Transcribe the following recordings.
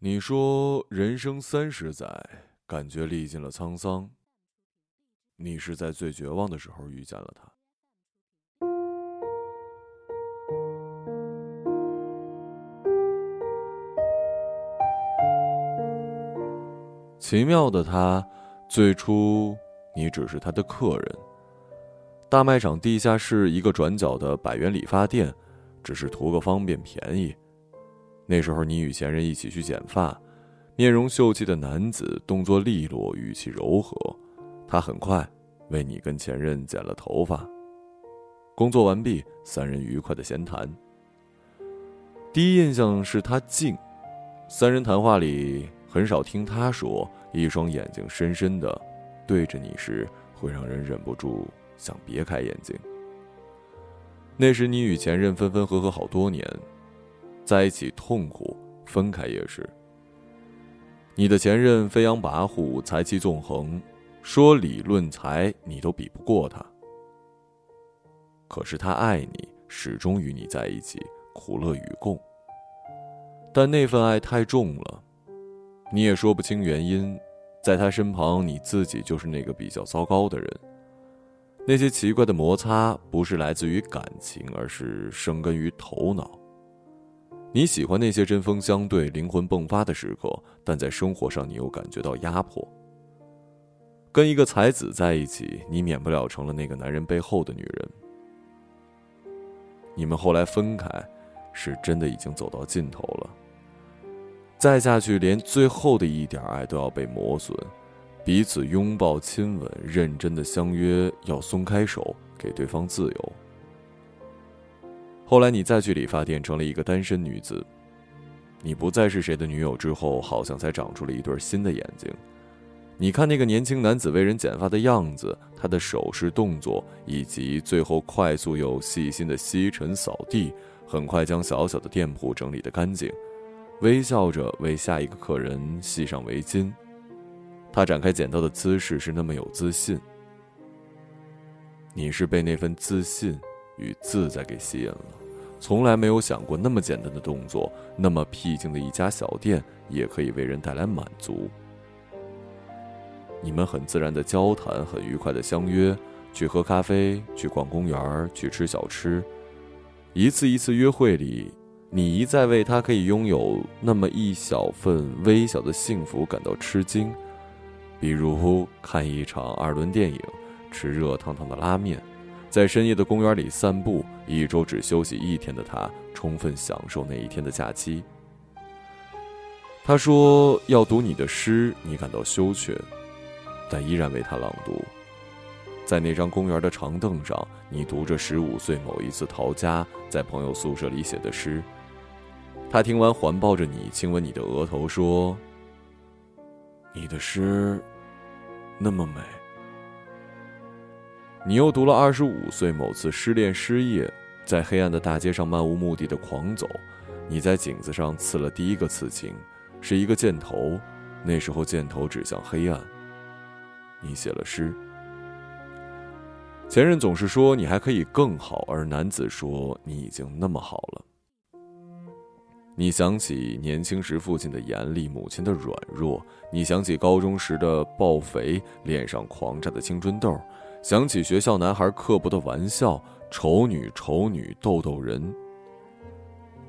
你说人生三十载，感觉历尽了沧桑。你是在最绝望的时候遇见了他。奇妙的他，最初你只是他的客人。大卖场地下室一个转角的百元理发店，只是图个方便便宜。那时候你与前任一起去剪发，面容秀气的男子动作利落，语气柔和。他很快为你跟前任剪了头发。工作完毕，三人愉快的闲谈。第一印象是他静，三人谈话里。很少听他说，一双眼睛深深的对着你时，会让人忍不住想别开眼睛。那时你与前任分分合合好多年，在一起痛苦，分开也是。你的前任飞扬跋扈，才气纵横，说理论才你都比不过他。可是他爱你，始终与你在一起，苦乐与共。但那份爱太重了。你也说不清原因，在他身旁，你自己就是那个比较糟糕的人。那些奇怪的摩擦，不是来自于感情，而是生根于头脑。你喜欢那些针锋相对、灵魂迸发的时刻，但在生活上，你又感觉到压迫。跟一个才子在一起，你免不了成了那个男人背后的女人。你们后来分开，是真的已经走到尽头了。再下去，连最后的一点爱都要被磨损，彼此拥抱、亲吻，认真的相约要松开手，给对方自由。后来你再去理发店，成了一个单身女子。你不再是谁的女友之后，好像才长出了一对新的眼睛。你看那个年轻男子为人剪发的样子，他的手势动作，以及最后快速又细心的吸尘扫地，很快将小小的店铺整理得干净。微笑着为下一个客人系上围巾，他展开剪刀的姿势是那么有自信。你是被那份自信与自在给吸引了，从来没有想过那么简单的动作，那么僻静的一家小店也可以为人带来满足。你们很自然的交谈，很愉快的相约，去喝咖啡，去逛公园，去吃小吃，一次一次约会里。你一再为他可以拥有那么一小份微小的幸福感到吃惊，比如看一场二轮电影，吃热烫烫的拉面，在深夜的公园里散步。一周只休息一天的他，充分享受那一天的假期。他说要读你的诗，你感到羞怯，但依然为他朗读。在那张公园的长凳上，你读着十五岁某一次逃家，在朋友宿舍里写的诗。他听完，环抱着你，亲吻你的额头，说：“你的诗那么美。”你又读了二十五岁某次失恋失业，在黑暗的大街上漫无目的的狂走，你在颈子上刺了第一个刺青，是一个箭头，那时候箭头指向黑暗。你写了诗。前任总是说你还可以更好，而男子说你已经那么好了。你想起年轻时父亲的严厉，母亲的软弱；你想起高中时的暴肥，脸上狂炸的青春痘；想起学校男孩刻薄的玩笑，丑女丑女逗逗人。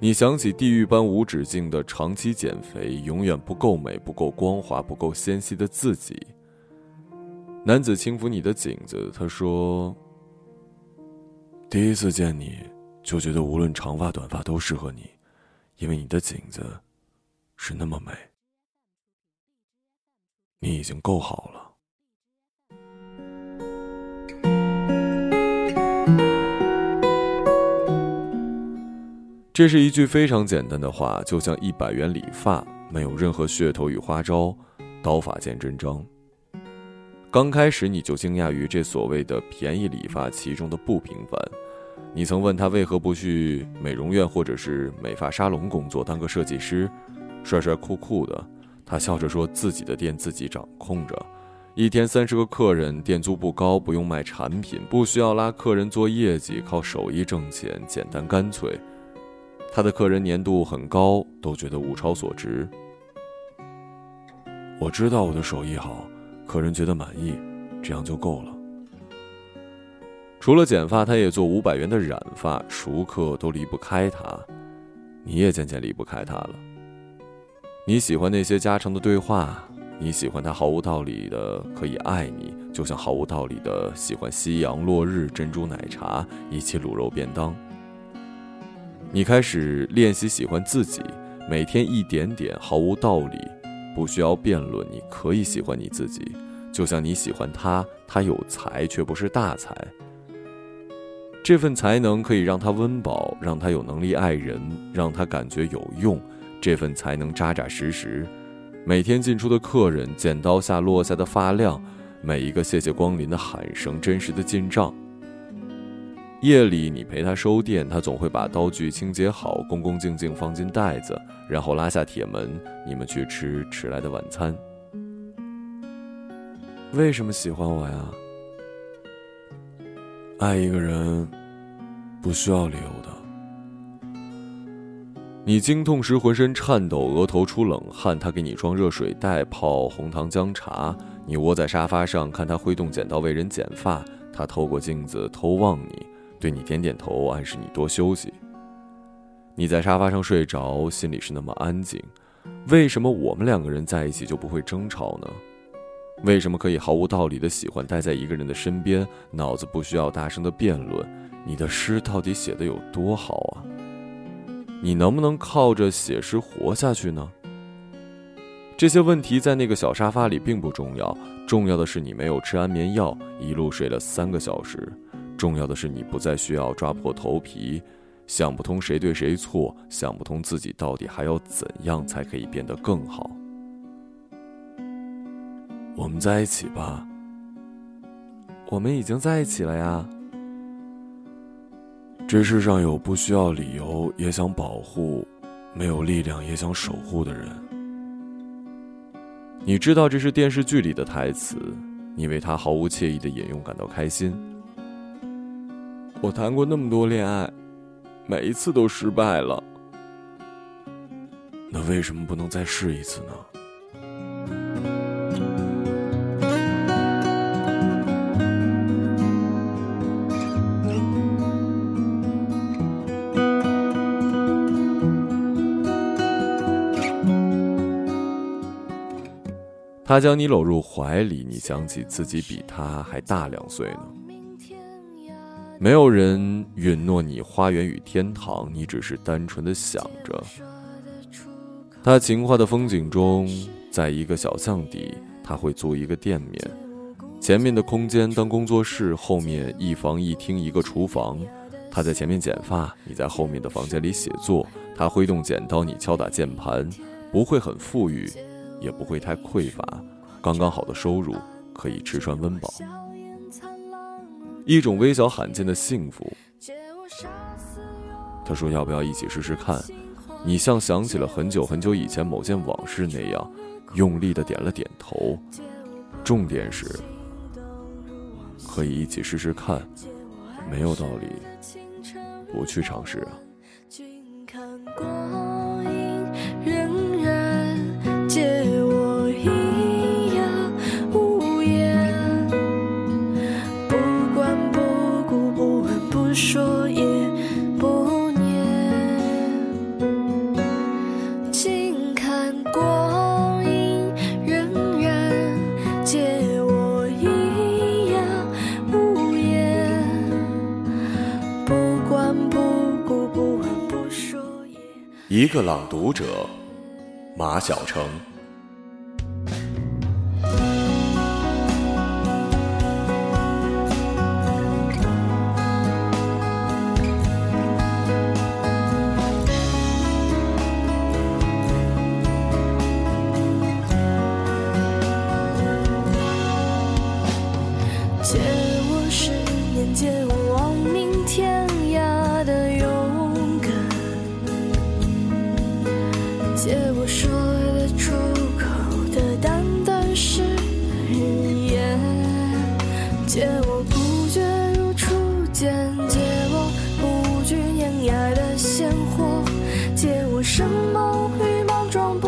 你想起地狱般无止境的长期减肥，永远不够美、不够光滑、不够纤细的自己。男子轻抚你的颈子，他说：“第一次见你，就觉得无论长发短发都适合你。”因为你的颈子是那么美，你已经够好了。这是一句非常简单的话，就像一百元理发，没有任何噱头与花招，刀法见真章。刚开始你就惊讶于这所谓的便宜理发其中的不平凡。你曾问他为何不去美容院或者是美发沙龙工作，当个设计师，帅帅酷酷的。他笑着说：“自己的店自己掌控着，一天三十个客人，店租不高，不用卖产品，不需要拉客人做业绩，靠手艺挣钱，简单干脆。他的客人粘度很高，都觉得物超所值。我知道我的手艺好，客人觉得满意，这样就够了。除了剪发，他也做五百元的染发，熟客都离不开他，你也渐渐离不开他了。你喜欢那些家常的对话，你喜欢他毫无道理的可以爱你，就像毫无道理的喜欢夕阳落日、珍珠奶茶以及卤肉便当。你开始练习喜欢自己，每天一点点，毫无道理，不需要辩论，你可以喜欢你自己，就像你喜欢他，他有才却不是大才。这份才能可以让他温饱，让他有能力爱人，让他感觉有用。这份才能扎扎实实，每天进出的客人，剪刀下落下的发量，每一个谢谢光临的喊声，真实的进账。夜里你陪他收店，他总会把刀具清洁好，恭恭敬敬放进袋子，然后拉下铁门，你们去吃迟来的晚餐。为什么喜欢我呀？爱一个人。不需要理由的。你经痛时浑身颤抖，额头出冷汗，他给你装热水袋，泡红糖姜茶。你窝在沙发上，看他挥动剪刀为人剪发。他透过镜子偷望你，对你点点头，暗示你多休息。你在沙发上睡着，心里是那么安静。为什么我们两个人在一起就不会争吵呢？为什么可以毫无道理的喜欢待在一个人的身边，脑子不需要大声的辩论？你的诗到底写的有多好啊？你能不能靠着写诗活下去呢？这些问题在那个小沙发里并不重要，重要的是你没有吃安眠药，一路睡了三个小时。重要的是你不再需要抓破头皮，想不通谁对谁错，想不通自己到底还要怎样才可以变得更好。我们在一起吧。我们已经在一起了呀。这世上有不需要理由也想保护，没有力量也想守护的人。你知道这是电视剧里的台词，你为他毫无惬意的引用感到开心。我谈过那么多恋爱，每一次都失败了，那为什么不能再试一次呢？他将你搂入怀里，你想起自己比他还大两岁呢。没有人允诺你花园与天堂，你只是单纯的想着。他情话的风景中，在一个小巷底，他会租一个店面，前面的空间当工作室，后面一房一厅一个厨房。他在前面剪发，你在后面的房间里写作。他挥动剪刀，你敲打键盘，不会很富裕。也不会太匮乏，刚刚好的收入可以吃穿温饱，一种微小罕见的幸福。他说：“要不要一起试试看？”你像想起了很久很久以前某件往事那样，用力的点了点头。重点是，可以一起试试看，没有道理不去尝试啊。说也不念。静看光阴荏苒，借我一样无言。不管不顾，不问不说也。一个朗读者，马晓成。借我十年，借我亡命天涯的勇敢，借我说得出口的旦旦誓言，借我不觉如初见，借我不惧碾压的鲜活，借我什么与莽撞。